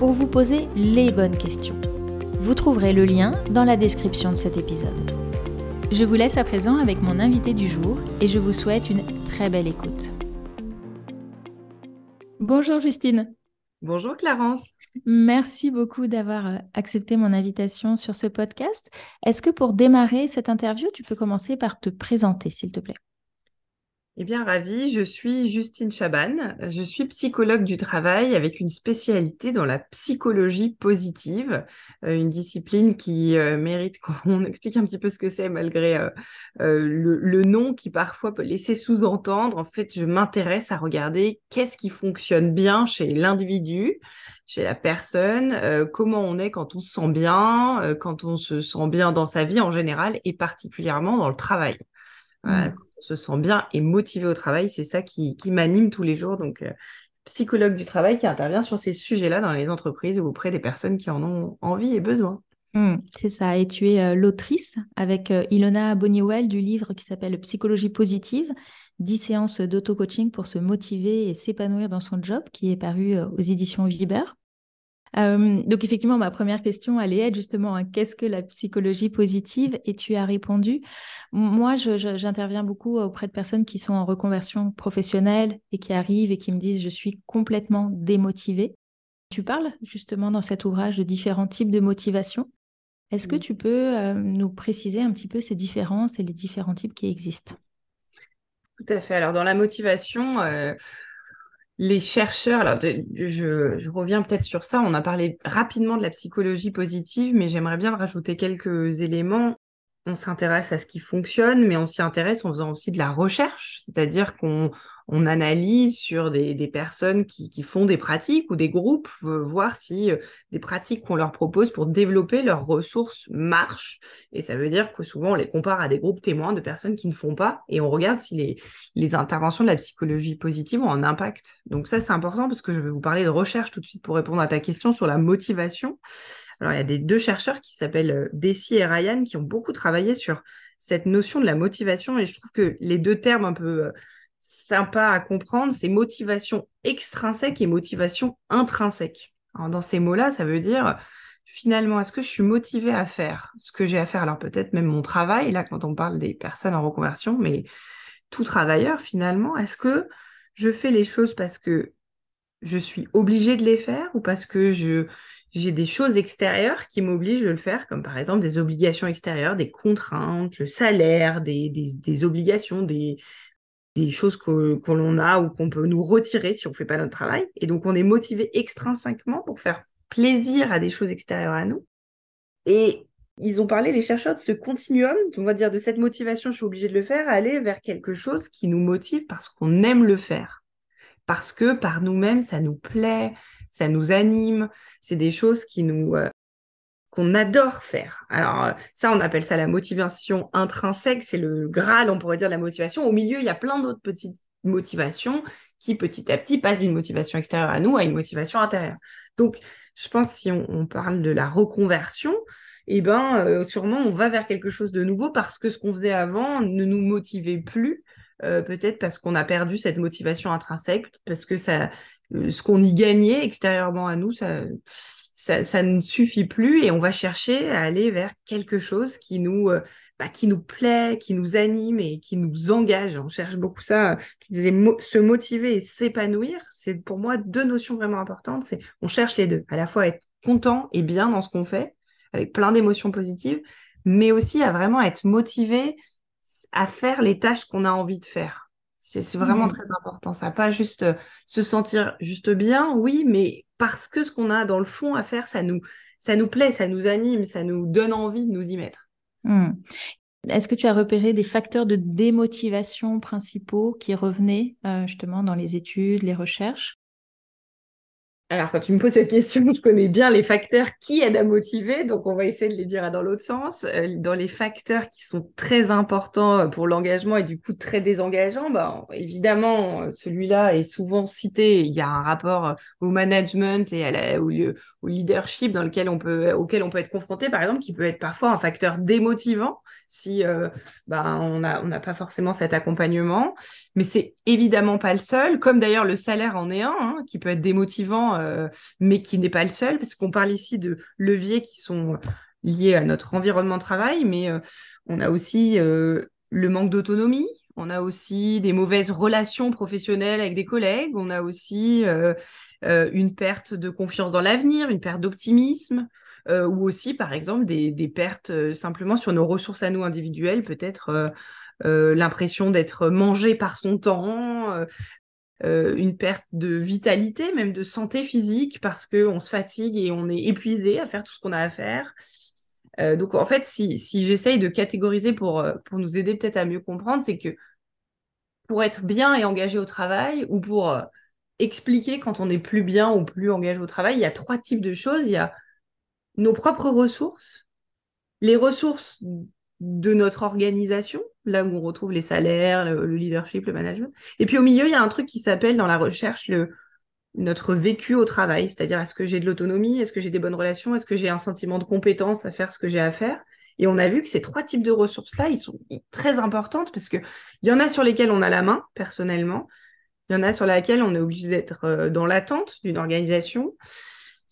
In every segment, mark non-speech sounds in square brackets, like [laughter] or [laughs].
pour vous poser les bonnes questions. Vous trouverez le lien dans la description de cet épisode. Je vous laisse à présent avec mon invité du jour et je vous souhaite une très belle écoute. Bonjour Justine. Bonjour Clarence. Merci beaucoup d'avoir euh, accepté mon invitation sur ce podcast. Est-ce que pour démarrer cette interview, tu peux commencer par te présenter, s'il te plaît? Eh bien, ravie, je suis Justine Chaban. Je suis psychologue du travail avec une spécialité dans la psychologie positive, euh, une discipline qui euh, mérite qu'on [laughs] explique un petit peu ce que c'est malgré euh, le, nom qui parfois peut laisser sous-entendre. En fait, je m'intéresse à regarder qu'est-ce qui fonctionne bien chez l'individu, chez la personne, comment on est quand on se sent bien, quand on se sent bien dans sa vie en général et particulièrement dans le travail. Mmh se sent bien et motivé au travail. C'est ça qui, m'anime tous les jours. Donc, euh, psychologue du travail qui intervient sur ces sujets-là dans les entreprises ou auprès des personnes qui en ont envie et besoin. Mmh, c'est ça. Et tu es euh, l'autrice avec euh, Ilona Boniwell du livre qui s'appelle Psychologie positive, 10 séances d'auto-coaching pour se motiver et s'épanouir dans son job, qui est paru aux éditions Viber. Euh, donc effectivement, ma première question allait être justement hein, qu'est-ce que la psychologie positive? Et tu as répondu. Moi, j'interviens beaucoup auprès de personnes qui sont en reconversion professionnelle et qui arrivent et qui me disent je suis complètement démotivée. Tu parles justement dans cet ouvrage de différents types de motivation. Est-ce que tu peux euh, nous préciser un petit peu ces différences et les différents types qui existent? Tout à fait. Alors dans la motivation, euh, les chercheurs, alors je, reviens peut-être sur ça, on a parlé rapidement de la psychologie positive, mais j'aimerais bien rajouter quelques éléments on s'intéresse à ce qui fonctionne, mais on s'y intéresse en faisant aussi de la recherche, c'est-à-dire qu'on on analyse sur des, personnes qui, font des pratiques ou des groupes, voir si euh, des pratiques qu'on leur propose pour développer leurs ressources marchent. Et ça veut dire que souvent on les compare à des groupes témoins de personnes qui ne font pas, et on regarde si les, les interventions de la psychologie positive ont un impact. Donc ça c'est important parce que je vais vous parler de recherche tout de suite pour répondre à ta question sur la motivation. Alors, il y a des deux chercheurs qui s'appellent euh, Desi et Ryan qui ont beaucoup travaillé sur cette notion de la motivation et je trouve que les deux termes un peu euh, sympas à comprendre, c'est motivation extrinsèque et motivation intrinsèque. dans ces mots-là, ça veut dire finalement, est-ce que je suis motivée à faire ce que j'ai à faire? Alors peut-être même mon travail, là quand on parle des personnes en reconversion, mais tout travailleur finalement, est-ce que je fais les choses parce que je suis obligée de les faire ou parce que je j'ai des choses extérieures qui m'obligent de le faire, comme par exemple des obligations extérieures, des contraintes, le salaire, des, des, obligations, des, des choses que, l'on a ou qu'on peut nous retirer si on ne fait pas notre travail. Et donc, on est motivé extrinsèquement pour faire plaisir à des choses extérieures à nous. Et ils ont parlé, les chercheurs, de ce continuum, on va dire de cette motivation, je suis obligée de le faire, à aller vers quelque chose qui nous motive parce qu'on aime le faire. Parce que par nous-mêmes, ça nous plaît, ça nous anime, c'est des choses qui nous euh, qu'on adore faire. Alors euh, ça, on appelle ça la motivation intrinsèque, c'est le graal, on pourrait dire, la motivation. Au milieu, il y a plein d'autres petites motivations qui petit à petit passent d'une motivation extérieure à nous à une motivation intérieure. Donc, je pense si on, parle de la reconversion, eh ben, euh, sûrement on va vers quelque chose de nouveau parce que ce qu'on faisait avant ne nous motivait plus euh, peut-être parce qu'on a perdu cette motivation intrinsèque, parce que ce qu'on y gagnait extérieurement à nous, ça, ça, ne suffit plus et on va chercher à aller vers quelque chose qui nous, euh, bah, qui nous plaît, qui nous anime et qui nous engage. On cherche beaucoup ça. Tu disais se motiver et s'épanouir, c'est pour moi deux notions vraiment importantes. C'est on cherche les deux, à la fois être content et bien dans ce qu'on fait, avec plein d'émotions positives, mais aussi à vraiment être motivé à faire les tâches qu'on a envie de faire. C'est vraiment mmh. très important. Ça pas juste euh, se sentir juste bien, oui, mais parce que ce qu'on a dans le fond à faire, ça nous, ça nous plaît, ça nous anime, ça nous donne envie de nous y mettre. Mmh. Est-ce que tu as repéré des facteurs de démotivation principaux qui revenaient euh, justement dans les études, les recherches? Alors, quand tu me poses cette question, je connais bien les facteurs qui aident à motiver, donc on va essayer de les dire dans l'autre sens. Euh, dans les facteurs qui sont très importants euh, pour l'engagement et du coup très désengageants, bah, évidemment, euh, celui-là est souvent cité. Il y a un rapport au management et au, leadership dans lequel on peut, auquel on peut être confronté, par exemple, qui peut être parfois un facteur démotivant si bah, on n'a on pas forcément cet accompagnement. Mais c'est évidemment pas le seul, comme d'ailleurs le salaire en est un, hein, qui peut être démotivant euh, mais qui n'est pas le seul, parce qu'on parle ici de leviers qui sont liés à notre environnement de travail, mais euh, on a aussi euh, le manque d'autonomie, on a aussi des mauvaises relations professionnelles avec des collègues, on a aussi une perte de confiance dans l'avenir, une perte d'optimisme, ou aussi, par exemple, des, pertes simplement sur nos ressources à nous individuelles, peut-être l'impression d'être mangé par son temps, euh, une perte de vitalité, même de santé physique, parce qu'on se fatigue et on est épuisé à faire tout ce qu'on a à faire. Euh, donc en fait, si, j'essaye de catégoriser euh, pour nous aider peut-être à mieux comprendre, c'est que pour être bien et engagé au travail, ou pour expliquer quand on n'est plus bien ou plus engagé au travail, il y a trois types de choses. Il y a nos propres ressources, les ressources de notre organisation, là où on retrouve les salaires, le, leadership, le management. Et puis au milieu, il y a un truc qui s'appelle dans la recherche le, notre vécu au travail, c'est-à-dire est-ce que j'ai de l'autonomie, est-ce que j'ai des bonnes relations, est-ce que j'ai un sentiment de compétence à faire ce que j'ai à faire. Et on a vu que ces trois types de ressources-là, ils sont très importantes parce qu'il y en a sur lesquelles on a la main, personnellement. Il y en a sur lesquelles on est obligé d'être euh, dans l'attente d'une organisation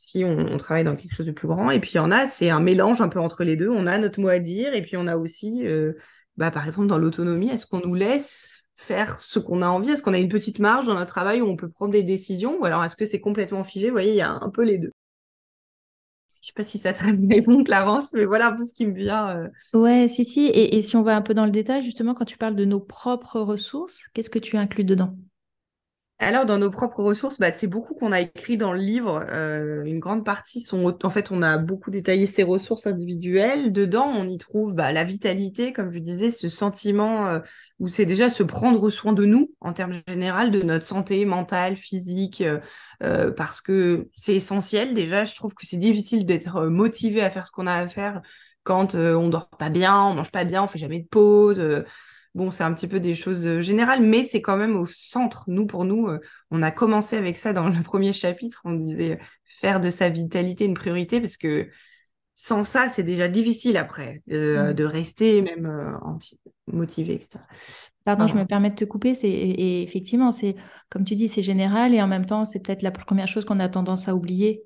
si on, travaille dans quelque chose de plus grand. Et puis il y en a, c'est un mélange un peu entre les deux. On a notre mot à dire et puis on a aussi euh, bah, par exemple, dans l'autonomie, est-ce qu'on nous laisse faire ce qu'on a envie? Est-ce qu'on a une petite marge dans notre travail où on peut prendre des décisions? Ou alors est-ce que c'est complètement figé? Vous voyez, il y a un peu les deux. Je sais pas si ça te répond, Clarence, mais voilà un peu ce qui me vient. Euh. Ouais, si, si. Et, et, si on va un peu dans le détail, justement, quand tu parles de nos propres ressources, qu'est-ce que tu inclus dedans? Alors, dans nos propres ressources, bah, c'est beaucoup qu'on a écrit dans le livre. Euh, une grande partie sont, en fait, on a beaucoup détaillé ces ressources individuelles. Dedans, on y trouve bah, la vitalité, comme je disais, ce sentiment euh, où c'est déjà se prendre soin de nous en termes général, de notre santé mentale, physique, euh, parce que c'est essentiel. Déjà, je trouve que c'est difficile d'être motivé à faire ce qu'on a à faire quand on dort pas bien, on mange pas bien, on fait jamais de pause. Bon, c'est un petit peu des choses euh, générales, mais c'est quand même au centre. Nous, pour nous, euh, on a commencé avec ça dans [laughs] le premier chapitre. On disait euh, faire de sa vitalité une priorité parce que sans ça, c'est déjà difficile après de, mmh. rester même motivé, etc. Pardon, je me permets de te couper. C'est et effectivement, c'est comme tu dis, c'est général et en même temps, c'est peut-être la première chose qu'on a tendance à oublier.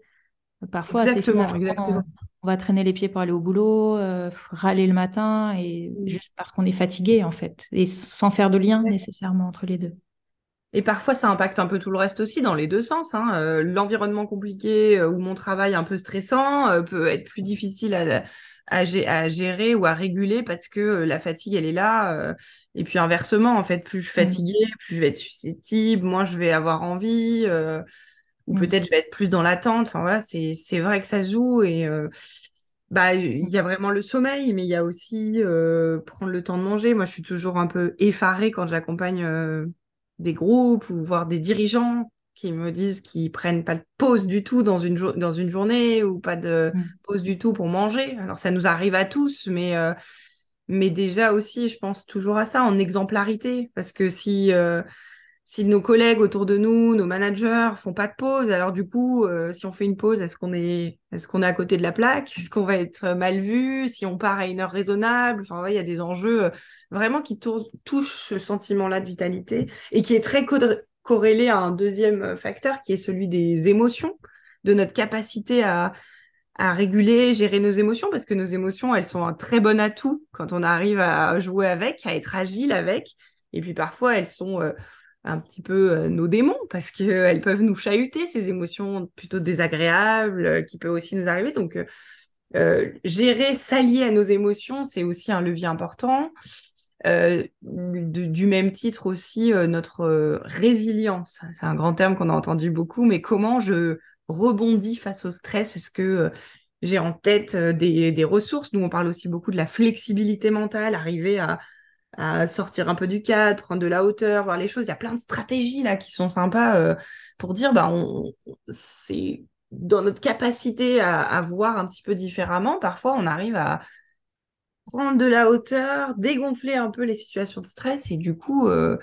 Parfois, exactement, exactement on va traîner les pieds pour aller au boulot, euh, râler le matin, et juste parce qu'on est fatigué, en fait, et sans faire de lien nécessairement entre les deux. Et parfois, ça impacte un peu tout le reste aussi, dans les deux sens. Hein. Euh, l'environnement compliqué euh, ou mon travail un peu stressant peut être plus difficile à, à, gérer ou à réguler parce que la fatigue, elle est là. et puis inversement, en fait, plus je suis mmh. fatiguée, plus je vais être susceptible, moins je vais avoir envie ou mm. peut-être je vais être plus dans l'attente. Enfin voilà, c'est, vrai que ça se joue et euh, bah il y a vraiment le sommeil, mais il y a aussi euh, prendre le temps de manger. Moi, je suis toujours un peu effarée quand j'accompagne euh, des groupes ou voir des dirigeants qui me disent qu'ils prennent pas de pause du tout dans une, dans une journée ou pas de mm. pause du tout pour manger. Alors ça nous arrive à tous, mais mais déjà aussi, je pense toujours à ça en exemplarité, parce que si si nos collègues autour de nous, nos managers font pas de pause, alors du coup, euh, si on fait une pause, est-ce qu'on est, est-ce qu'on est à côté de la plaque? [laughs] Est-ce qu'on va être mal vu? Si on part à une heure raisonnable? Enfin, il y a des enjeux euh, vraiment qui touchent ce sentiment-là de vitalité et qui est très corrélé à un deuxième facteur qui est celui des émotions, de notre capacité à, réguler, gérer nos émotions, parce que nos émotions, elles sont un très bon atout quand on arrive à jouer avec, à être agile avec. Et puis parfois, elles sont euh, un petit peu euh, nos démons parce qu'elles peuvent nous chahuter, ces émotions plutôt désagréables euh, qui peuvent aussi nous arriver. Donc, euh, gérer, s'allier à nos émotions, c'est aussi un levier important. du même titre aussi, notre résilience. C'est un grand terme qu'on a entendu beaucoup, mais comment je rebondis face au stress? Est-ce que j'ai en tête des, des, ressources? Nous, on parle aussi beaucoup de la flexibilité mentale, arriver à à sortir un peu du cadre, prendre de la hauteur, voir les choses. Il y a plein de stratégies là qui sont sympas euh, pour dire bah c'est dans notre capacité à, voir un petit peu différemment. Parfois, on arrive à prendre de la hauteur, dégonfler un peu les situations de stress et du coup, euh,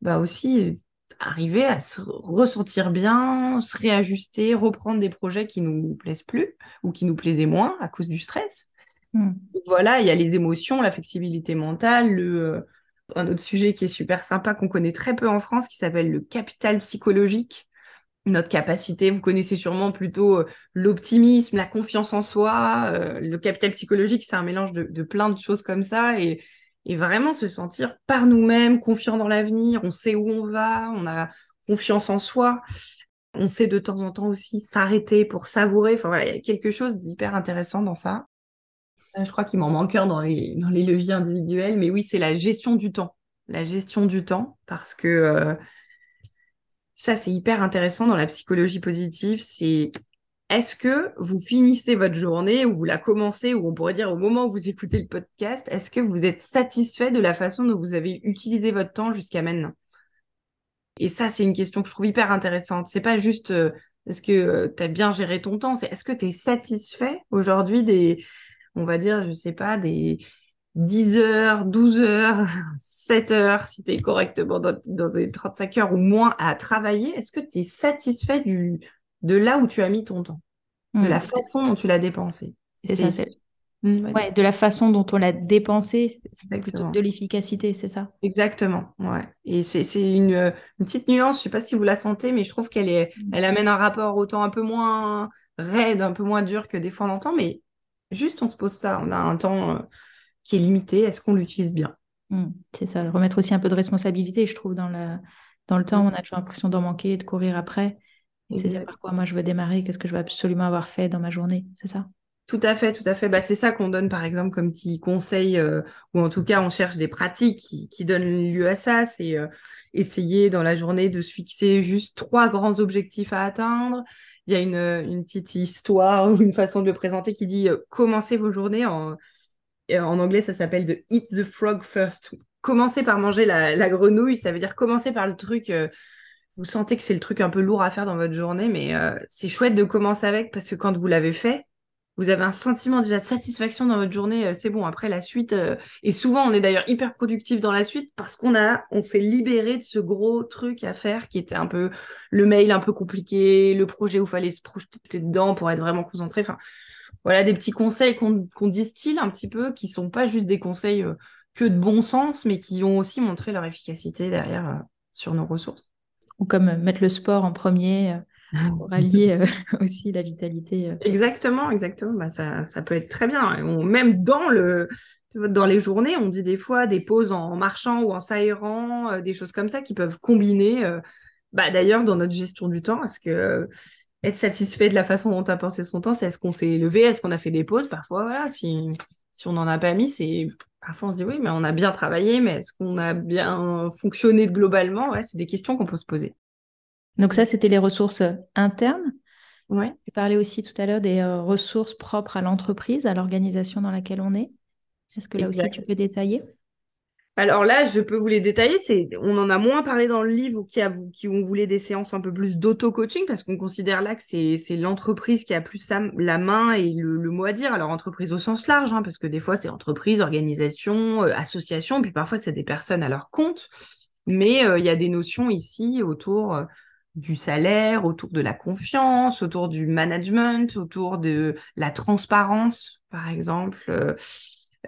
bah aussi arriver à se ressentir bien, se réajuster, reprendre des projets qui nous plaisent plus ou qui nous plaisaient moins à cause du stress. Hmm. Voilà, il y a les émotions, la flexibilité mentale, le, euh, un autre sujet qui est super sympa, qu'on connaît très peu en France, qui s'appelle le capital psychologique. Notre capacité, vous connaissez sûrement plutôt euh, l'optimisme, la confiance en soi. Euh, le capital psychologique, c'est un mélange de, de, plein de choses comme ça. Et, et vraiment se sentir par nous-mêmes, confiant dans l'avenir, on sait où on va, on a confiance en soi. On sait de temps en temps aussi s'arrêter pour savourer. Enfin voilà, il y a quelque chose d'hyper intéressant dans ça. Euh, je crois qu'il m'en manque un dans les, dans les leviers individuels, mais oui, c'est la gestion du temps. La gestion du temps, parce que euh, ça, c'est hyper intéressant dans la psychologie positive. C'est est-ce que vous finissez votre journée ou vous la commencez, ou on pourrait dire au moment où vous écoutez le podcast, est-ce que vous êtes satisfait de la façon dont vous avez utilisé votre temps jusqu'à maintenant? Et ça, c'est une question que je trouve hyper intéressante. C'est pas juste euh, est-ce que tu as bien géré ton temps, c'est est-ce que tu es satisfait aujourd'hui des, on va dire, je sais pas, des 10 heures, 12 heures, [laughs] 7 heures, si tu es correctement dans, dans les 35 heures ou moins à travailler, est-ce que tu es satisfait du, de là où tu as mis ton temps, de la hmm. façon dont tu l'as dépensé? Ça. Ouais, de la façon dont on l'a dépensé, c'est plutôt de l'efficacité, c'est ça? Exactement, ouais. Et c'est une, une, petite nuance, je sais pas si vous la sentez, mais je trouve qu'elle est, hmm. elle amène un rapport autant un peu moins raide, un peu moins dur que des fois on entend, mais Juste, on se pose ça. On a un temps euh, qui est limité. Est-ce qu'on l'utilise bien mmh, C'est ça. Remettre aussi un peu de responsabilité, je trouve, dans, la... dans le temps. Mmh. On a toujours l'impression d'en manquer, de courir après. Et de se dire par quoi moi je veux démarrer, qu'est-ce que je veux absolument avoir fait dans ma journée. C'est ça? Tout à fait, tout à fait. Bah, c'est ça qu'on donne, par exemple, comme petit conseil, euh, ou en tout cas, on cherche des pratiques qui, qui donnent lieu à ça. C'est euh, essayer dans la journée de se fixer juste trois grands objectifs à atteindre, il y a une, une, petite histoire ou une façon de le présenter qui dit euh, commencez vos journées en, en anglais ça s'appelle de eat the frog first. Commencez par manger la, grenouille, ça veut dire commencer par le truc. Euh, vous sentez que c'est le truc un peu lourd à faire dans votre journée, mais euh, c'est chouette de commencer avec parce que quand vous l'avez fait, vous avez un sentiment déjà de satisfaction dans votre journée, euh, c'est bon. Après la suite, euh, et souvent on est d'ailleurs hyper productif dans la suite parce qu'on a, on s'est libéré de ce gros truc à faire qui était un peu le mail un peu compliqué, le projet où il fallait se projeter dedans pour être vraiment concentré. Enfin, voilà des petits conseils qu'on distille un petit peu, qui sont pas juste des conseils euh, que de bon sens, mais qui ont aussi montré leur efficacité derrière sur nos ressources. Ou comme mettre le sport en premier [laughs] pour allier euh, [laughs] aussi la vitalité. Euh. Exactement, exactement. Bah, ça, ça, peut être très bien. même dans, le, dans les journées, on dit des fois des pauses en marchant ou en s'aérant, euh, des choses comme ça qui peuvent combiner. bah, D'ailleurs, dans notre gestion du temps, est-ce que être satisfait de la façon dont on a pensé son temps, c'est est-ce qu'on s'est levé, est-ce qu'on a fait des pauses? Parfois, voilà, si, si on n'en a pas mis, c'est parfois on se dit oui, mais on a bien travaillé, mais est-ce qu'on a bien fonctionné globalement? Ouais, C'est des questions qu'on peut se poser. Donc ça, c'était les ressources internes. Ouais. Tu parlais aussi tout à l'heure des euh, ressources propres à l'entreprise, à l'organisation dans laquelle on est. Est-ce que là aussi tu peux détailler? Alors là, je peux vous les détailler. C'est, on en a moins parlé dans le livre qui, a, qui on voulait des séances un peu plus d'auto-coaching parce qu'on considère là que c'est, l'entreprise qui a plus la main et le, mot à dire. Alors entreprise au sens large, hein, parce que des fois c'est entreprise, organisation, euh, association, puis parfois c'est des personnes à leur compte. Mais euh, il y a des notions ici autour du salaire, autour de la confiance, autour du management, autour de la transparence, par exemple. Euh,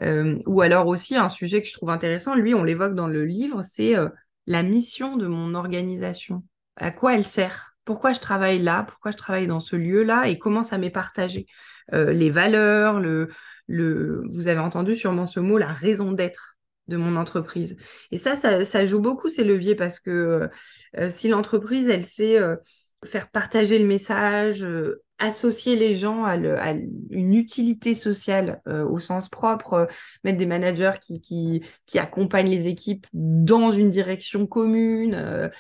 euh, ou alors aussi un sujet que je trouve intéressant, lui, on l'évoque dans le livre, c'est euh, la mission de mon organisation. À quoi elle sert? Pourquoi je travaille là? Pourquoi je travaille dans ce lieu-là? Et comment ça m'est partagé? Les valeurs, le, le, vous avez entendu sûrement ce mot, la raison d'être de mon entreprise. Et ça, ça, joue beaucoup ces leviers parce que euh, si l'entreprise, elle sait euh, faire partager le message, euh, associer les gens à, une utilité sociale au sens propre, mettre des managers qui, qui, qui, accompagnent les équipes dans une direction commune.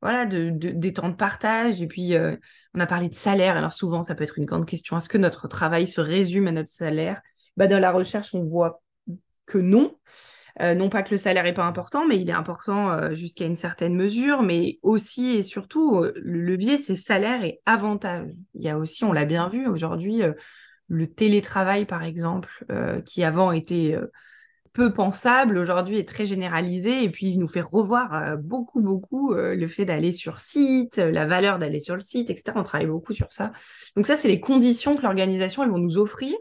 voilà, de, des temps de partage. Et puis, on a parlé de salaire. Alors souvent, ça peut être une grande question. Est-ce que notre travail se résume à notre salaire? Bah, Dans la recherche, on voit que non. Euh, non pas que le salaire n'est pas important, mais il est important euh, jusqu'à une certaine mesure, mais aussi et surtout, euh, le levier, c'est salaire et avantage. Il y a aussi, on l'a bien vu aujourd'hui, le télétravail, par exemple, qui avant était peu pensable, aujourd'hui est très généralisé, et puis il nous fait revoir beaucoup, beaucoup le fait d'aller sur site, la valeur d'aller sur le site, etc. On travaille beaucoup sur ça. Donc ça, c'est les conditions que l'organisation, elles vont nous offrir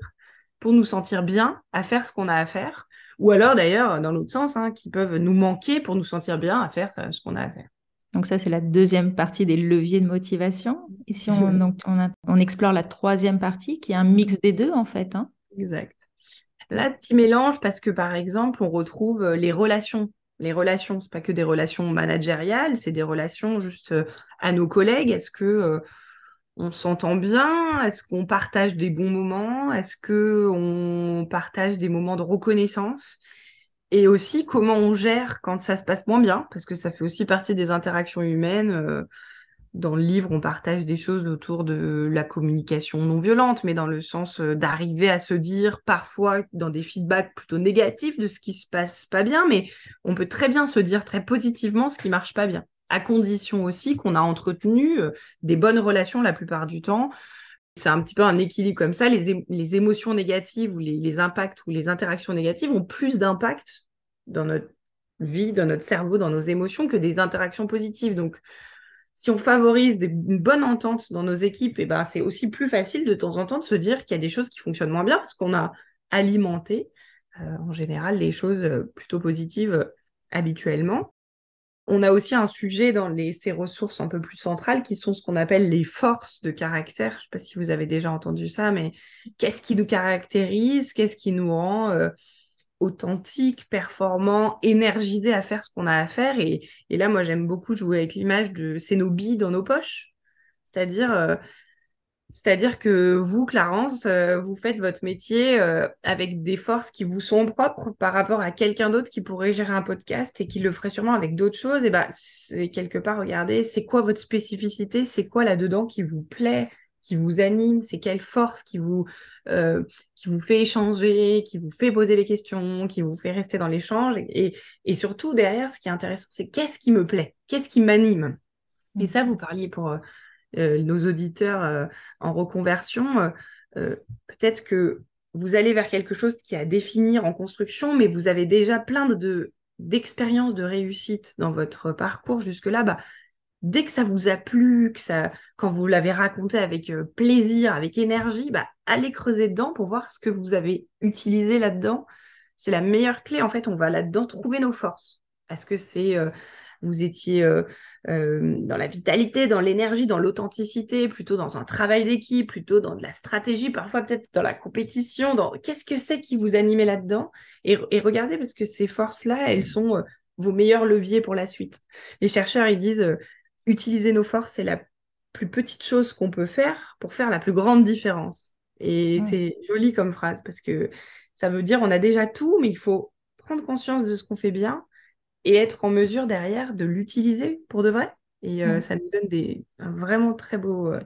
pour nous sentir bien à faire ce qu'on a à faire ou alors d'ailleurs, dans l'autre sens, hein, qui peuvent nous manquer pour nous sentir bien à faire euh, ce qu'on a à faire. Donc ça, c'est la deuxième partie des leviers de motivation. Et si on, [laughs] donc, on, explore la troisième partie, qui est un mix des deux, en fait. Hein. Exact. Là, petit mélange parce que, par exemple, on retrouve euh, les relations. Les relations, c'est pas que des relations managériales, c'est des relations juste euh, à nos collègues. Est-ce que on s'entend bien? Est-ce qu'on partage des bons moments? Est-ce que on partage des moments de reconnaissance? Et aussi comment on gère quand ça se passe moins bien, parce que ça fait aussi partie des interactions humaines. Euh, dans le livre, on partage des choses autour de la communication non violente, mais dans le sens euh, d'arriver à se dire parfois dans des feedbacks plutôt négatifs de ce qui se passe pas bien, mais on peut très bien se dire très positivement ce qui marche pas bien à condition aussi qu'on a entretenu euh, des bonnes relations la plupart du temps. C'est un petit peu un équilibre comme ça. Les, émotions négatives ou les, impacts ou les interactions négatives ont plus d'impact dans notre vie, dans notre cerveau, dans nos émotions que des interactions positives. Donc, si on favorise une bonne entente dans nos équipes, eh ben, c'est aussi plus facile de temps en temps de se dire qu'il y a des choses qui fonctionnent moins bien parce qu'on a alimenté euh, en général les choses euh, plutôt positives habituellement. On a aussi un sujet dans ces ressources un peu plus centrales qui sont ce qu'on appelle les forces de caractère. Je ne sais pas si vous avez déjà entendu ça, mais qu'est-ce qui nous caractérise? Qu'est-ce qui nous rend euh, authentiques, performants, énergisés à faire ce qu'on a à faire? Et, là, moi, j'aime beaucoup jouer avec l'image de c'est nos billes dans nos poches. C'est-à-dire, euh, c'est-à-dire que vous, Clarence, euh, vous faites votre métier euh, avec des forces qui vous sont propres par rapport à quelqu'un d'autre qui pourrait gérer un podcast et qui le ferait sûrement avec d'autres choses. Et bah, c'est quelque part, regardez, c'est quoi votre spécificité? C'est quoi là-dedans qui vous plaît, qui vous anime? C'est quelle force qui vous, euh, qui vous fait échanger, qui vous fait poser les questions, qui vous fait rester dans l'échange? Et, et surtout, derrière, ce qui est intéressant, c'est qu'est-ce qui me plaît? Qu'est-ce qui m'anime? Et ça, vous parliez pour nos auditeurs euh, en reconversion, euh, peut-être que vous allez vers quelque chose qui est à définir en construction, mais vous avez déjà plein de d'expériences de réussite dans votre parcours jusque-là, bah, dès que ça vous a plu, que ça, quand vous l'avez raconté avec plaisir, avec énergie, bah, allez creuser dedans pour voir ce que vous avez utilisé là-dedans. C'est la meilleure clé. En fait, on va là-dedans trouver nos forces. Est-ce que c'est vous étiez euh, euh, dans la vitalité, dans l'énergie, dans l'authenticité, plutôt dans un travail d'équipe, plutôt dans de la stratégie, parfois peut-être dans la compétition, dans qu'est-ce que c'est qui vous animait là-dedans? Et, regardez parce que ces forces-là, elles sont euh, vos meilleurs leviers pour la suite. Les chercheurs, ils disent utiliser nos forces, c'est la plus petite chose qu'on peut faire pour faire la plus grande différence. Et c'est joli comme phrase parce que ça veut dire on a déjà tout, mais il faut prendre conscience de ce qu'on fait bien et être en mesure derrière de l'utiliser pour de vrai. Et euh, ça nous donne des un vraiment très beau euh,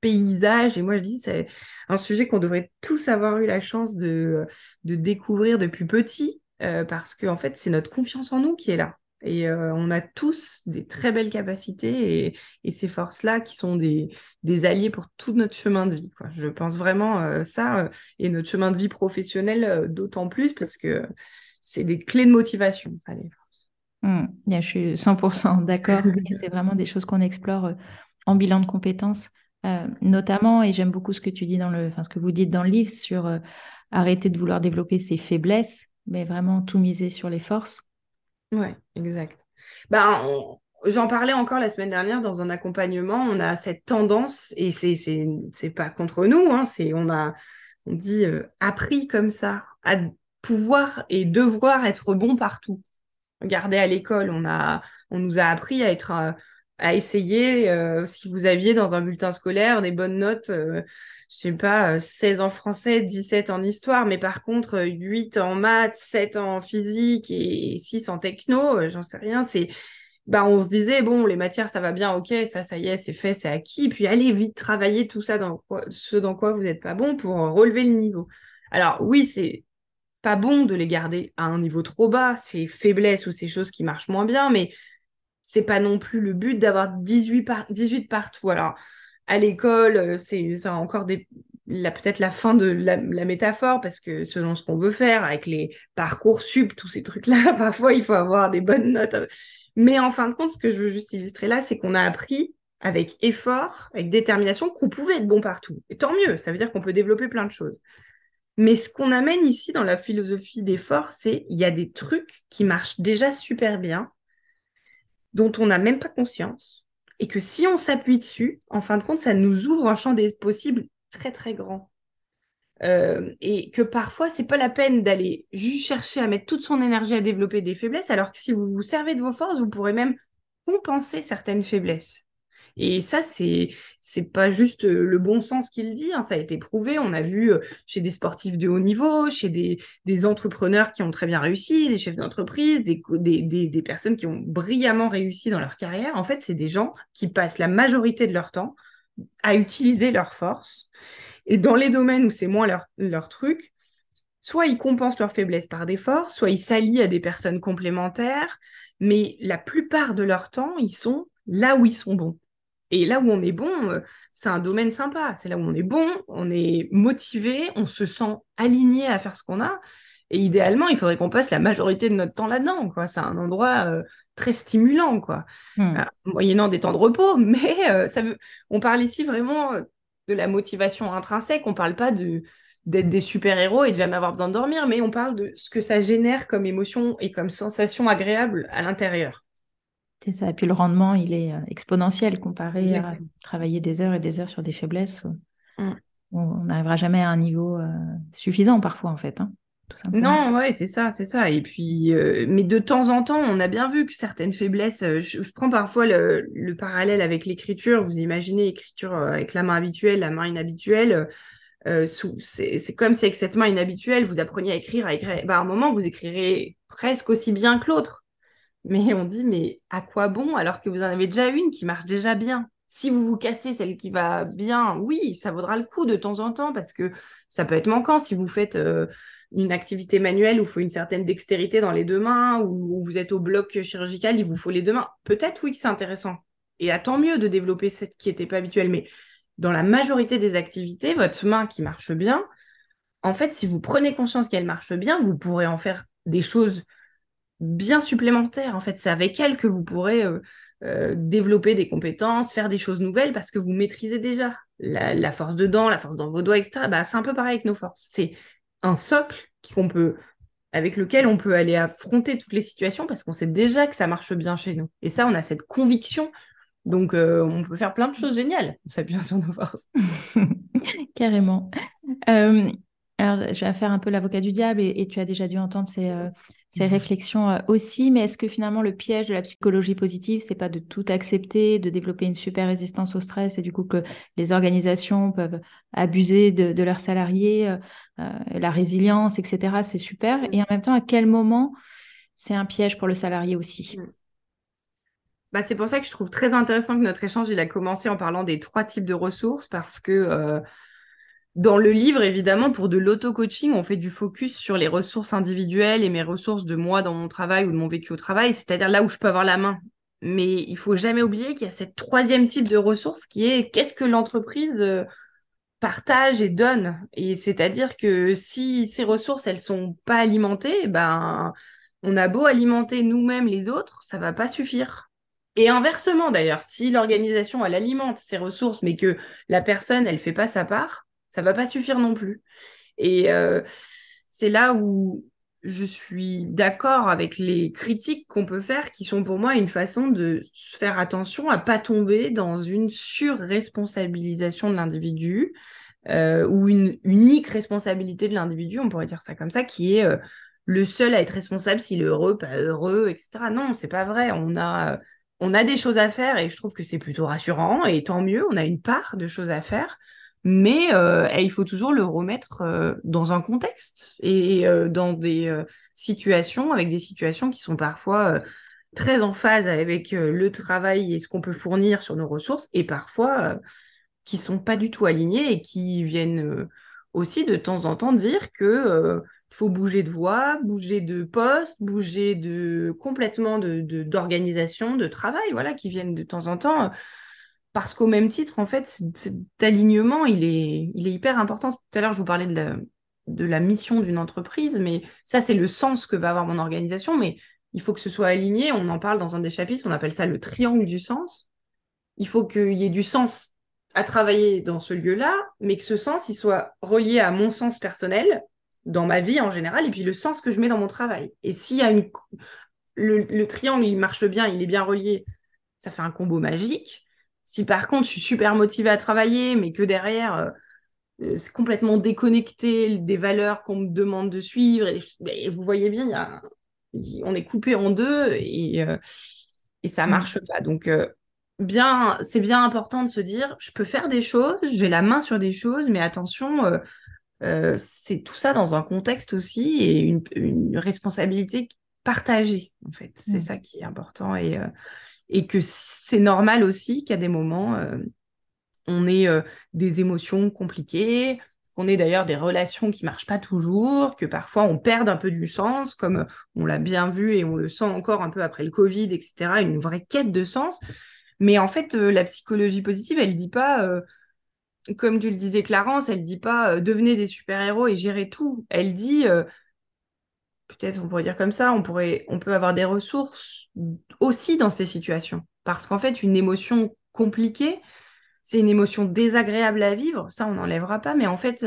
paysage. Et moi, je dis, c'est un sujet qu'on devrait tous avoir eu la chance de, de découvrir depuis petit, euh, parce que en fait, c'est notre confiance en nous qui est là. Et on a tous des très belles capacités et, et ces forces-là qui sont des, des, alliés pour tout notre chemin de vie. Quoi. Je pense vraiment ça, et notre chemin de vie professionnel d'autant plus, parce que c'est des clés de motivation, ça, les Mmh, je suis 100% [laughs] d'accord. [laughs] c'est vraiment des choses qu'on explore euh, en bilan de compétences, euh, notamment, et j'aime beaucoup ce que tu dis dans le, enfin, ce que vous dites dans le livre sur euh, arrêter de vouloir développer ses faiblesses, mais vraiment tout miser sur les forces. Ouais, exact. Ben, J'en parlais encore la semaine dernière dans un accompagnement. On a cette tendance, et c'est c'est pas contre nous, hein, c'est on a on dit appris comme ça à pouvoir et devoir être bon partout. Regardez à l'école, on, on nous a appris à être euh, à essayer, euh, si vous aviez dans un bulletin scolaire des bonnes notes, euh, je sais pas, 16 en français, 17 en histoire, mais par contre 8 en maths, 7 en physique et 6 en techno, j'en sais rien, c'est bah on se disait bon les matières ça va bien, OK, ça ça y est, c'est fait, c'est acquis, puis allez vite travailler tout ça dans ce dans quoi vous n'êtes pas bon pour relever le niveau. Alors oui, c'est pas bon de les garder à un niveau trop bas, ces faiblesses ou ces choses qui marchent moins bien, mais c'est pas non plus le but d'avoir 18, 18 partout. Alors, à l'école, euh, c'est encore des, peut-être la fin de la, métaphore, parce que selon ce qu'on veut faire, avec les parcours sub, tous ces trucs-là, [laughs] parfois il faut avoir des bonnes notes. Mais en fin de compte, ce que je veux juste illustrer là, c'est qu'on a appris avec effort, avec détermination, qu'on pouvait être bon partout. Et tant mieux, ça veut dire qu'on peut développer plein de choses. Mais ce qu'on amène ici dans la philosophie d'effort, c'est il y a des trucs qui marchent déjà super bien, dont on n'a même pas conscience, et que si on s'appuie dessus, en fin de compte, ça nous ouvre un champ des possibles très très grand. Euh, et que parfois, c'est pas la peine d'aller juste chercher à mettre toute son énergie à développer des faiblesses, alors que si vous vous servez de vos forces, vous pourrez même compenser certaines faiblesses. Et ça, c'est c'est pas juste euh, le bon sens qu'il dit, hein, ça a été prouvé. On a vu euh, chez des sportifs de haut niveau, chez des, entrepreneurs qui ont très bien réussi, des chefs d'entreprise, des, personnes qui ont brillamment réussi dans leur carrière. En fait, c'est des gens qui passent la majorité de leur temps à utiliser leurs forces. Et dans les domaines où c'est moins leur, leur truc, soit ils compensent leurs faiblesses par des forces, soit ils s'allient à des personnes complémentaires, mais la plupart de leur temps, ils sont là où ils sont bons. Et là où on est bon, euh, c'est un domaine sympa. C'est là où on est bon, on est motivé, on se sent aligné à faire ce qu'on a. Et idéalement, il faudrait qu'on passe la majorité de notre temps là-dedans. C'est un endroit euh, très stimulant, quoi. Hmm. moyennant des temps de repos, [laughs] mais euh, ça veut... on parle ici vraiment de la motivation intrinsèque. On parle pas de d'être des super-héros et de jamais avoir besoin de dormir, mais on parle de ce que ça génère comme émotion et comme sensation agréable à l'intérieur. C'est ça. Et puis le rendement, il est euh, exponentiel comparé à travailler des heures et des heures sur des faiblesses. Mm. On n'arrivera jamais à un niveau euh, suffisant parfois, en fait. Hein, non, ouais, c'est ça, c'est ça. Et puis, euh, mais de temps en temps, on a bien vu que certaines faiblesses. Je, prends parfois le, parallèle avec l'écriture. Vous imaginez l'écriture avec la main habituelle, la main inhabituelle. c'est comme si avec cette main inhabituelle, vous appreniez à écrire, à écrire. Bah, à un moment, vous écrirez presque aussi bien que l'autre. Mais on dit, mais à quoi bon alors que vous en avez déjà une qui marche déjà bien? Si vous vous cassez celle qui va bien, oui, ça vaudra le coup de temps en temps parce que ça peut être manquant si vous faites euh, une activité manuelle où il faut une certaine dextérité dans les deux mains ou vous êtes au bloc chirurgical, il vous faut les deux mains. Peut-être oui que c'est intéressant. Et à tant mieux de développer cette qui n'était pas habituelle. Mais dans la majorité des activités, votre main qui marche bien, en fait, si vous prenez conscience qu'elle marche bien, vous pourrez en faire des choses bien supplémentaire. En fait, c'est avec elle que vous pourrez euh, euh, développer des compétences, faire des choses nouvelles parce que vous maîtrisez déjà la, force dedans, la force dans vos doigts, etc. Bah, c'est un peu pareil avec nos forces. C'est un socle qu'on peut, avec lequel on peut aller affronter toutes les situations parce qu'on sait déjà que ça marche bien chez nous. Et ça, on a cette conviction. Donc, euh, on peut faire plein de choses géniales. On s'appuie sur nos forces. [laughs] Carrément. Alors, je vais faire un peu l'avocat du diable et, tu as déjà dû entendre ces, ces mhm. réflexions euh, aussi, mais est-ce que finalement le piège de la psychologie positive, c'est pas de tout accepter, de développer une super résistance au stress et du coup que les organisations peuvent abuser de, leurs salariés, euh, la résilience, etc. C'est super. Et en même temps, à quel moment c'est un piège pour le salarié aussi? Mm. bah, c'est pour ça que je trouve très intéressant que notre échange il a commencé en parlant des trois types de ressources parce que dans le livre, évidemment, pour de l'auto-coaching, on fait du focus sur les ressources individuelles et mes ressources de moi dans mon travail ou de mon vécu au travail, c'est-à-dire là où je peux avoir la main. Mais il faut jamais oublier qu'il y a cette troisième type de ressources qui est qu'est-ce que l'entreprise euh, partage et donne. Et c'est-à-dire que si ces ressources, elles sont pas alimentées, ben, on a beau alimenter nous-mêmes les autres, ça va pas suffire. Et inversement d'ailleurs, si l'organisation elle alimente ses ressources, mais que la personne elle fait pas sa part, ça va pas suffire non plus. Et euh, c'est là où je suis d'accord avec les critiques qu'on peut faire, qui sont pour moi une façon de faire attention à pas tomber dans une surresponsabilisation de l'individu euh, ou une unique responsabilité de l'individu, on pourrait dire ça comme ça, qui est euh, le seul à être responsable s'il est heureux, pas heureux, etc. Non, c'est pas vrai. On a on a des choses à faire et je trouve que c'est plutôt rassurant et tant mieux. On a une part de choses à faire mais euh, il faut toujours le remettre euh, dans un contexte et euh, dans des situations, avec des situations qui sont parfois très en phase avec le travail et ce qu'on peut fournir sur nos ressources, et parfois qui sont pas du tout alignées et qui viennent aussi de temps en temps dire que Il faut bouger de voie, bouger de poste, bouger de complètement de d'organisation, de, travail, voilà, qui viennent de temps en temps. Parce qu'au même titre, en fait, cet alignement, il est, hyper important. Tout à l'heure, je vous parlais de la, mission d'une entreprise, mais ça, c'est le sens que va avoir mon organisation. Mais il faut que ce soit aligné. On en parle dans un des chapitres, on appelle ça le triangle du sens. Il faut qu'il y ait du sens à travailler dans ce lieu-là, mais que ce sens, il soit relié à mon sens personnel, dans ma vie en général, et puis le sens que je mets dans mon travail. Et s'il y a une... Le, triangle, il marche bien, il est bien relié, ça fait un combo magique. Si par contre, je suis super motivée à travailler, mais que derrière, euh, euh, c'est complètement déconnecté des valeurs qu'on me demande de suivre, et, vous voyez bien, il y a on est coupé en deux et, euh, et ça mm. marche pas. Donc, bien, c'est bien important de se dire, je peux faire des choses, j'ai la main sur des choses, mais attention, euh, euh, c'est tout ça dans un contexte aussi et une, responsabilité partagée, en fait. C'est mm. ça qui est important et, euh, et que c'est normal aussi qu'à des moments, on ait des émotions compliquées, qu'on ait d'ailleurs des relations qui marchent pas toujours, que parfois on perde un peu du sens, comme on l'a bien vu et on le sent encore un peu après le Covid, etc., une vraie quête de sens. Mais en fait, euh, la psychologie positive, elle dit pas, euh, comme tu le disais Clarence, elle dit pas euh, devenez des super-héros et gérez tout. Elle dit, peut-être on pourrait dire comme ça, on, pourrait, on peut avoir des ressources aussi dans ces situations. Parce qu'en fait, une émotion compliquée, c'est une émotion désagréable à vivre, ça on n'enlèvera pas, mais en fait,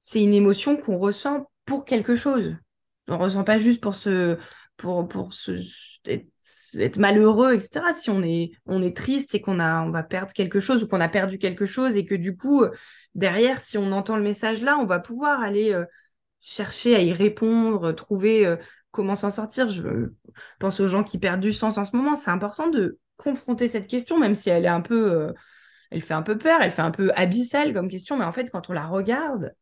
c'est une émotion qu'on ressent pour quelque chose. On ne ressent pas juste pour se, pour, pour se, être, malheureux, etc. Si on est, on est triste et qu'on on va perdre quelque chose ou qu'on a perdu quelque chose et que du coup, euh, derrière, si on entend le message là, on va pouvoir aller euh, chercher à y répondre, trouver euh, comment s'en sortir. Je pense aux gens qui perdent du sens en ce moment. C'est important de confronter cette question, même si elle est un peu, elle fait un peu peur, elle fait un peu abyssale comme question, mais en fait, quand on la regarde,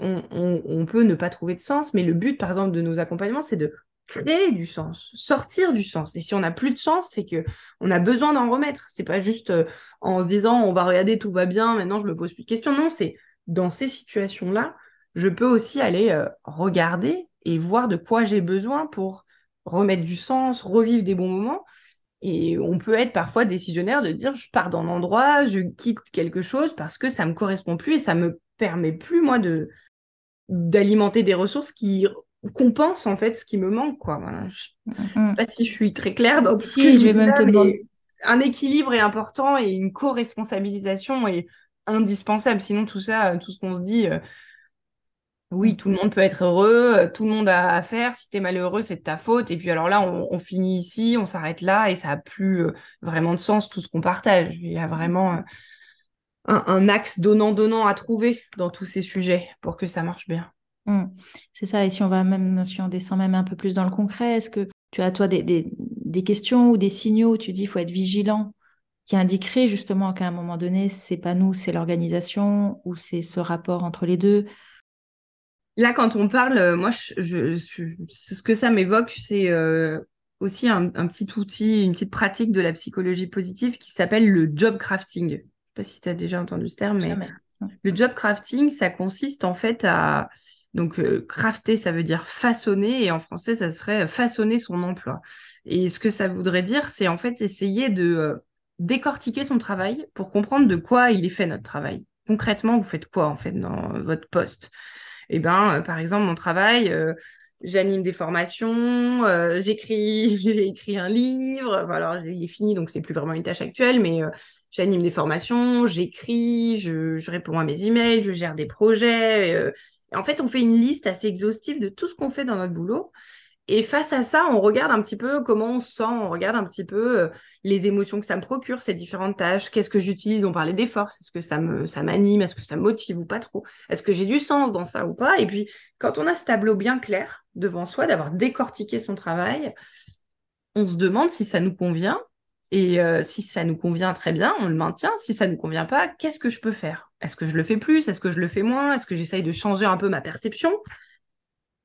on, peut ne pas trouver de sens, mais le but, par exemple, de nos accompagnements, c'est de créer du sens, sortir du sens. Et si on n'a plus de sens, c'est que on a besoin d'en remettre. C'est pas juste euh, en se disant on va regarder tout va bien, maintenant je me pose plus de questions. Non, c'est dans ces situations-là, je peux aussi aller euh, regarder et voir de quoi j'ai besoin pour remettre du sens, revivre des bons moments. Et on peut être parfois décisionnaire de dire je pars d'un endroit, je quitte quelque chose parce que ça me correspond plus et ça me permet plus moi de d'alimenter des ressources qui compense en fait ce qui me manque quoi. Je sais mm. pas si je suis très claire dans ce que je vais même te Un équilibre est important et une co-responsabilisation est indispensable. Sinon tout ça, tout ce qu'on se dit, euh, oui, tout le monde peut être heureux, euh, tout le monde a à faire. Si tu es malheureux, c'est de ta faute. Et puis alors là, on, finit ici, on s'arrête là et ça a plus euh, vraiment de sens tout ce qu'on partage. Il y a vraiment un, un axe donnant-donnant à trouver dans tous ces sujets pour que ça marche bien. Mmh. C'est ça. Et si on va même, si on descend même un peu plus dans le concret, est-ce que tu as toi des, questions ou des signaux où tu dis faut être vigilant, qui indiqueraient justement qu'à un moment donné, c'est pas nous, c'est l'organisation ou c'est ce rapport entre les deux? Là, quand on parle, euh, moi, je, ce que ça m'évoque, c'est euh, aussi un, petit outil, une petite pratique de la psychologie positive qui s'appelle le job crafting. Je ne sais pas si tu as déjà entendu ce terme, mais le job crafting, ça consiste en fait à donc, euh, crafter, ça veut dire façonner, et en français, ça serait façonner son emploi. Et ce que ça voudrait dire, c'est en fait essayer de euh, décortiquer son travail pour comprendre de quoi il est fait notre travail. Concrètement, vous faites quoi en fait dans votre poste? Eh ben, euh, par exemple, mon travail, j'anime des formations, j'écris, [laughs] j'ai écrit un livre. alors, il est fini, donc c'est plus vraiment une tâche actuelle, mais j'anime des formations, j'écris, je, je, réponds à mes emails, je gère des projets en fait, on fait une liste assez exhaustive de tout ce qu'on fait dans notre boulot. Et face à ça, on regarde un petit peu comment on se sent, on regarde un petit peu euh, les émotions que ça me procure, ces différentes tâches, qu'est-ce que j'utilise, on parlait d'efforts, est-ce que ça me ça m'anime, est-ce que ça me motive ou pas trop, est-ce que j'ai du sens dans ça ou pas? Et puis, quand on a ce tableau bien clair devant soi, d'avoir décortiqué son travail, on se demande si ça nous convient. Et euh, si ça nous convient très bien, on le maintient. Si ça ne nous convient pas, qu'est-ce que je peux faire? Est-ce que je le fais plus? Est-ce que je le fais moins? Est-ce que j'essaye de changer un peu ma perception?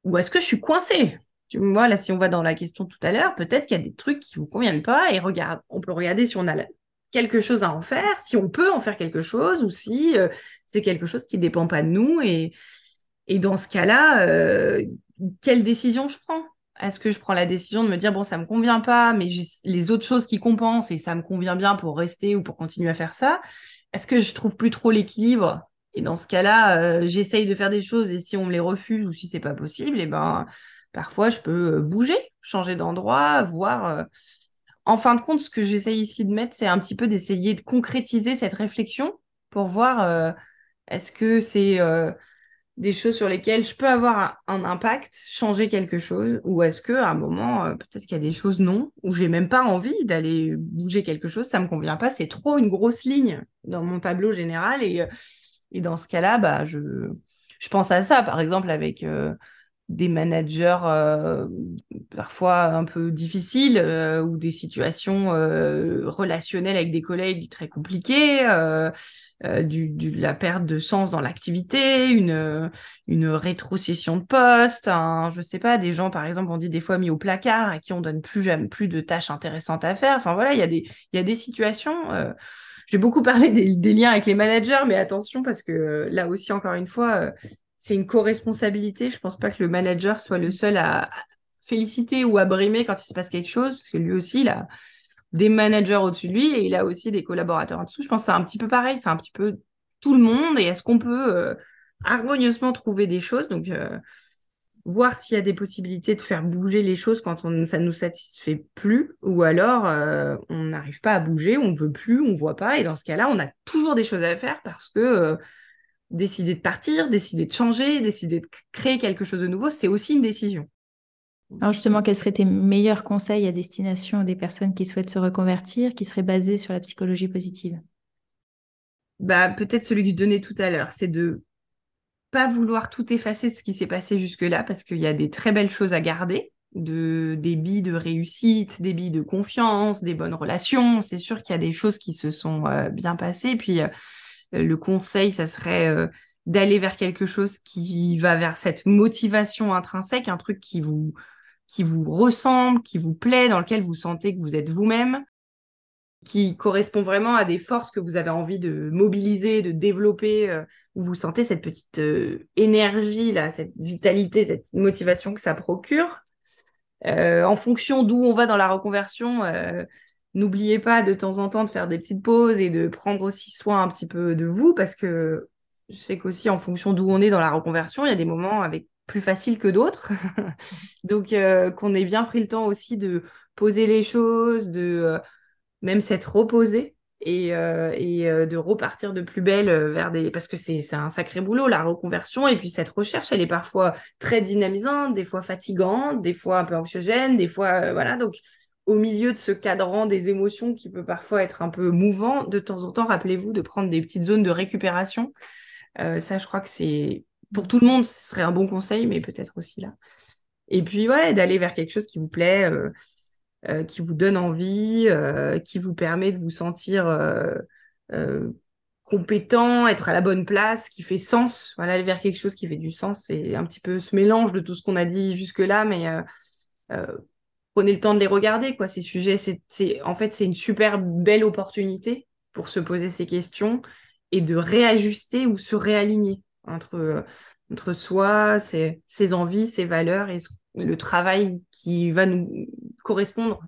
Ou est-ce que je suis coincée? Tu là, si on va dans la question tout à l'heure, peut-être qu'il y a des trucs qui vous conviennent pas et regarde, on peut regarder si on a quelque chose à en faire, si on peut en faire quelque chose ou si euh, c'est quelque chose qui dépend pas de nous et, dans ce cas-là, quelle décision je prends? Est-ce que je prends la décision de me dire, bon, ça me convient pas, mais j'ai les autres choses qui compensent et ça me convient bien pour rester ou pour continuer à faire ça? Est-ce que je trouve plus trop l'équilibre? Et dans ce cas-là, euh, j'essaye de faire des choses et si on me les refuse ou si c'est pas possible, et eh ben, parfois je peux euh, bouger, changer d'endroit, voir. Euh. En fin de compte, ce que j'essaye ici de mettre, c'est un petit peu d'essayer de concrétiser cette réflexion pour voir est-ce que c'est des choses sur lesquelles je peux avoir un, impact, changer quelque chose, ou est-ce que à un moment, euh, peut-être qu'il y a des choses non, où j'ai même pas envie d'aller bouger quelque chose, ça me convient pas, c'est trop une grosse ligne dans mon tableau général, et, euh, et dans ce cas-là, bah, je, je pense à ça, par exemple, avec euh, des managers euh, parfois un peu difficiles euh, ou des situations euh, relationnelles avec des collègues très compliquées, du, du, la perte de sens dans l'activité, une, une rétrocession de poste, un, je sais pas, des gens par exemple on dit des fois mis au placard à qui on donne plus jamais plus de tâches intéressantes à faire. Enfin voilà, il y a des il y a des situations. j'ai beaucoup parlé des, des, liens avec les managers, mais attention parce que là aussi encore une fois c'est une co-responsabilité. Je pense pas que le manager soit le seul à féliciter ou à brimer quand il se passe quelque chose, parce que lui aussi, il a des managers au-dessus de lui et il a aussi des collaborateurs en dessous. Je pense que c'est un petit peu pareil, c'est un petit peu tout le monde. Et est-ce qu'on peut euh, harmonieusement trouver des choses? Donc, euh, voir s'il y a des possibilités de faire bouger les choses quand on, ça ne nous satisfait plus, ou alors euh, on n'arrive pas à bouger, on ne veut plus, on ne voit pas. Et dans ce cas-là, on a toujours des choses à faire parce que décider de partir, décider de changer, décider de créer quelque chose de nouveau, c'est aussi une décision. Alors justement, quels seraient tes meilleurs conseils à destination des personnes qui souhaitent se reconvertir, qui seraient basés sur la psychologie positive? Bah, Peut-être celui que je donnais tout à l'heure, c'est de pas vouloir tout effacer de ce qui s'est passé jusque-là, parce qu'il y a des très belles choses à garder, de, des billes de réussite, des billes de confiance, des bonnes relations. C'est sûr qu'il y a des choses qui se sont euh, bien passées. Puis, euh, le conseil, ça serait euh, d'aller vers quelque chose qui va vers cette motivation intrinsèque, un truc qui vous qui vous ressemble, qui vous plaît, dans lequel vous sentez que vous êtes vous-même, qui correspond vraiment à des forces que vous avez envie de mobiliser, de développer, euh, où vous sentez cette petite énergie là, cette vitalité, cette motivation que ça procure. en fonction d'où on va dans la reconversion, N'oubliez pas de temps en temps de faire des petites pauses et de prendre aussi soin un petit peu de vous parce que je sais qu'aussi en fonction d'où on est dans la reconversion, il y a des moments avec plus faciles que d'autres. [laughs] Donc euh, qu'on ait bien pris le temps aussi de poser les choses, de euh, même s'être reposé et, euh, et de repartir de plus belle vers des parce que c'est un sacré boulot la reconversion et puis cette recherche elle est parfois très dynamisante, des fois fatigante, des fois un peu anxiogène, des fois voilà donc au milieu de ce cadran des émotions qui peut parfois être un peu mouvant, de temps en temps, rappelez-vous de prendre des petites zones de récupération. Euh, ça, je crois que c'est pour tout le monde, ce serait un bon conseil, mais peut-être aussi là. Et puis, ouais, d'aller vers quelque chose qui vous plaît, euh, euh, qui vous donne envie, qui vous permet de vous sentir compétent, être à la bonne place, qui fait sens. Voilà, aller vers quelque chose qui fait du sens. C'est un petit peu ce mélange de tout ce qu'on a dit jusque-là, mais prenez le temps de les regarder, quoi. Ces sujets, c'est, en fait, c'est une super belle opportunité pour se poser ces questions et de réajuster ou se réaligner entre, entre soi, ses, ses envies, ses valeurs et le travail qui va nous correspondre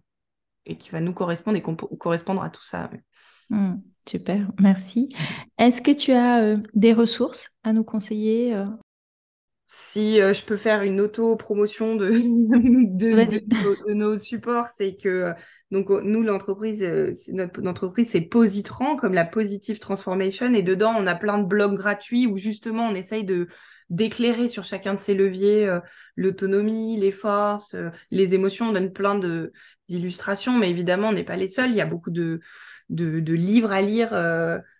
et qui va nous correspondre et correspondre à tout ça. Mmh, super, merci. Est-ce que tu as euh, des ressources à nous conseiller euh, si euh, je peux faire une auto-promotion de, [laughs] de, nos, supports, c'est que euh, donc nous l'entreprise, euh, notre entreprise c'est Positran comme la Positive Transformation et dedans on a plein de blogs gratuits où justement on essaye de d'éclairer sur chacun de ces leviers l'autonomie, les forces, les émotions. On donne plein de d'illustrations, mais évidemment on n'est pas les seuls. Il y a beaucoup de de, de livres à lire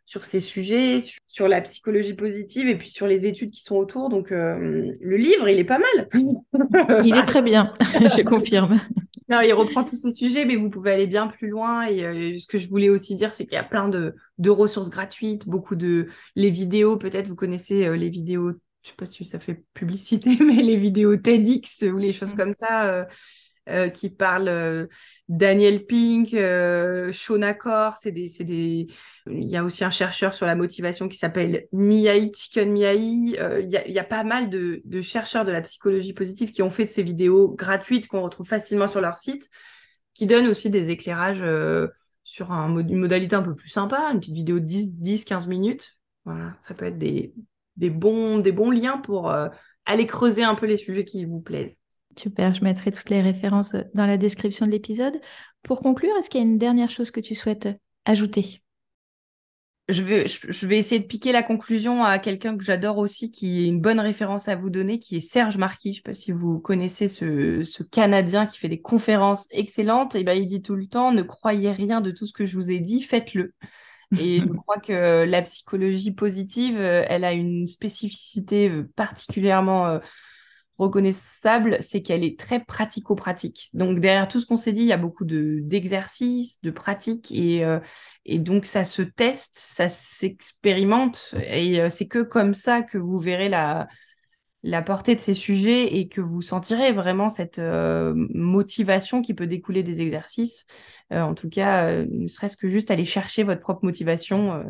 sur ces sujets, sur la psychologie positive et puis sur les études qui sont autour. Donc, euh, le livre, il est pas mal. [laughs] il est très bien, [laughs] je confirme. Non, il reprend tous ces sujets, mais vous pouvez aller bien plus loin. Et euh, ce que je voulais aussi dire, c'est qu'il y a plein de, de, ressources gratuites, beaucoup de les vidéos. Peut-être vous connaissez euh, les vidéos, je sais pas si ça fait publicité, [laughs] mais les vidéos TEDx ou les choses mm. comme ça. Euh, qui parle euh, Daniel Pink, euh, Shona c'est des, des, il y a aussi un chercheur sur la motivation qui s'appelle Miyai, Chicken Miyai. Il y, a, pas mal de, chercheurs de la psychologie positive qui ont fait de ces vidéos gratuites qu'on retrouve facilement sur leur site, qui donnent aussi des éclairages sur un, une modalité un peu plus sympa, une petite vidéo de 10-15 minutes. Voilà, ça peut être des, bons, des bons liens pour aller creuser un peu les sujets qui vous plaisent. Super, je mettrai toutes les références dans la description de l'épisode. Pour conclure, est-ce qu'il y a une dernière chose que tu souhaites ajouter? Je vais, je vais essayer de piquer la conclusion à quelqu'un que j'adore aussi, qui est une bonne référence à vous donner, qui est Serge Marquis. Je ne sais pas si vous connaissez ce, ce, Canadien qui fait des conférences excellentes. Et ben, il dit tout le temps, ne croyez rien de tout ce que je vous ai dit, faites-le. Et je [laughs] crois que la psychologie positive, elle a une spécificité particulièrement reconnaissable, c'est qu'elle est très pratico-pratique. Donc derrière tout ce qu'on s'est dit, il y a beaucoup de d'exercices, de pratiques et euh, et donc ça se teste, ça s'expérimente et euh, c'est que comme ça que vous verrez la la portée de ces sujets et que vous sentirez vraiment cette euh, motivation qui peut découler des exercices. en tout cas, ne serait-ce que juste aller chercher votre propre motivation,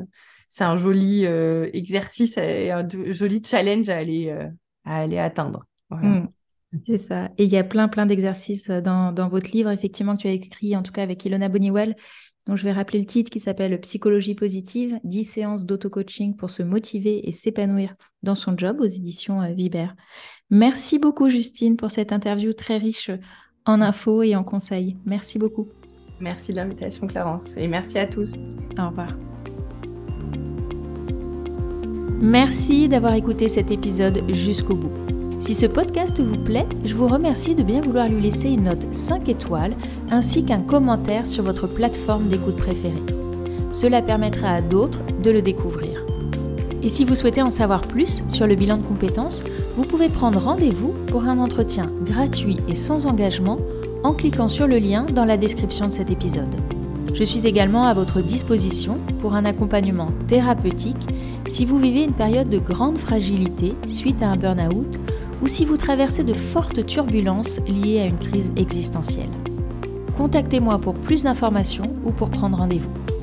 c'est un joli exercice et un joli challenge à aller à aller atteindre. Mm. C'est ça. Et il y a plein, plein d'exercices euh, dans, dans, votre livre, effectivement, que tu as écrit, en tout cas avec Ilona Boniwell, dont je vais rappeler le titre qui s'appelle Psychologie positive, 10 séances d'auto-coaching pour se motiver et s'épanouir dans son job aux éditions euh, Viber. Merci beaucoup, Justine, pour cette interview très riche en infos et en conseils. Merci beaucoup. Merci de l'invitation, Clarence, et merci à tous. Au revoir. Merci d'avoir écouté cet épisode jusqu'au bout. Si ce podcast vous plaît, je vous remercie de bien vouloir lui laisser une note 5 étoiles ainsi qu'un commentaire sur votre plateforme d'écoute préférée. Cela permettra à d'autres de le découvrir. Et si vous souhaitez en savoir plus sur le bilan de compétences, vous pouvez prendre rendez-vous pour un entretien gratuit et sans engagement en cliquant sur le lien dans la description de cet épisode. Je suis également à votre disposition pour un accompagnement thérapeutique si vous vivez une période de grande fragilité suite à un burn-out ou si vous traversez de fortes turbulences liées à une crise existentielle. Contactez-moi pour plus d'informations ou pour prendre rendez-vous.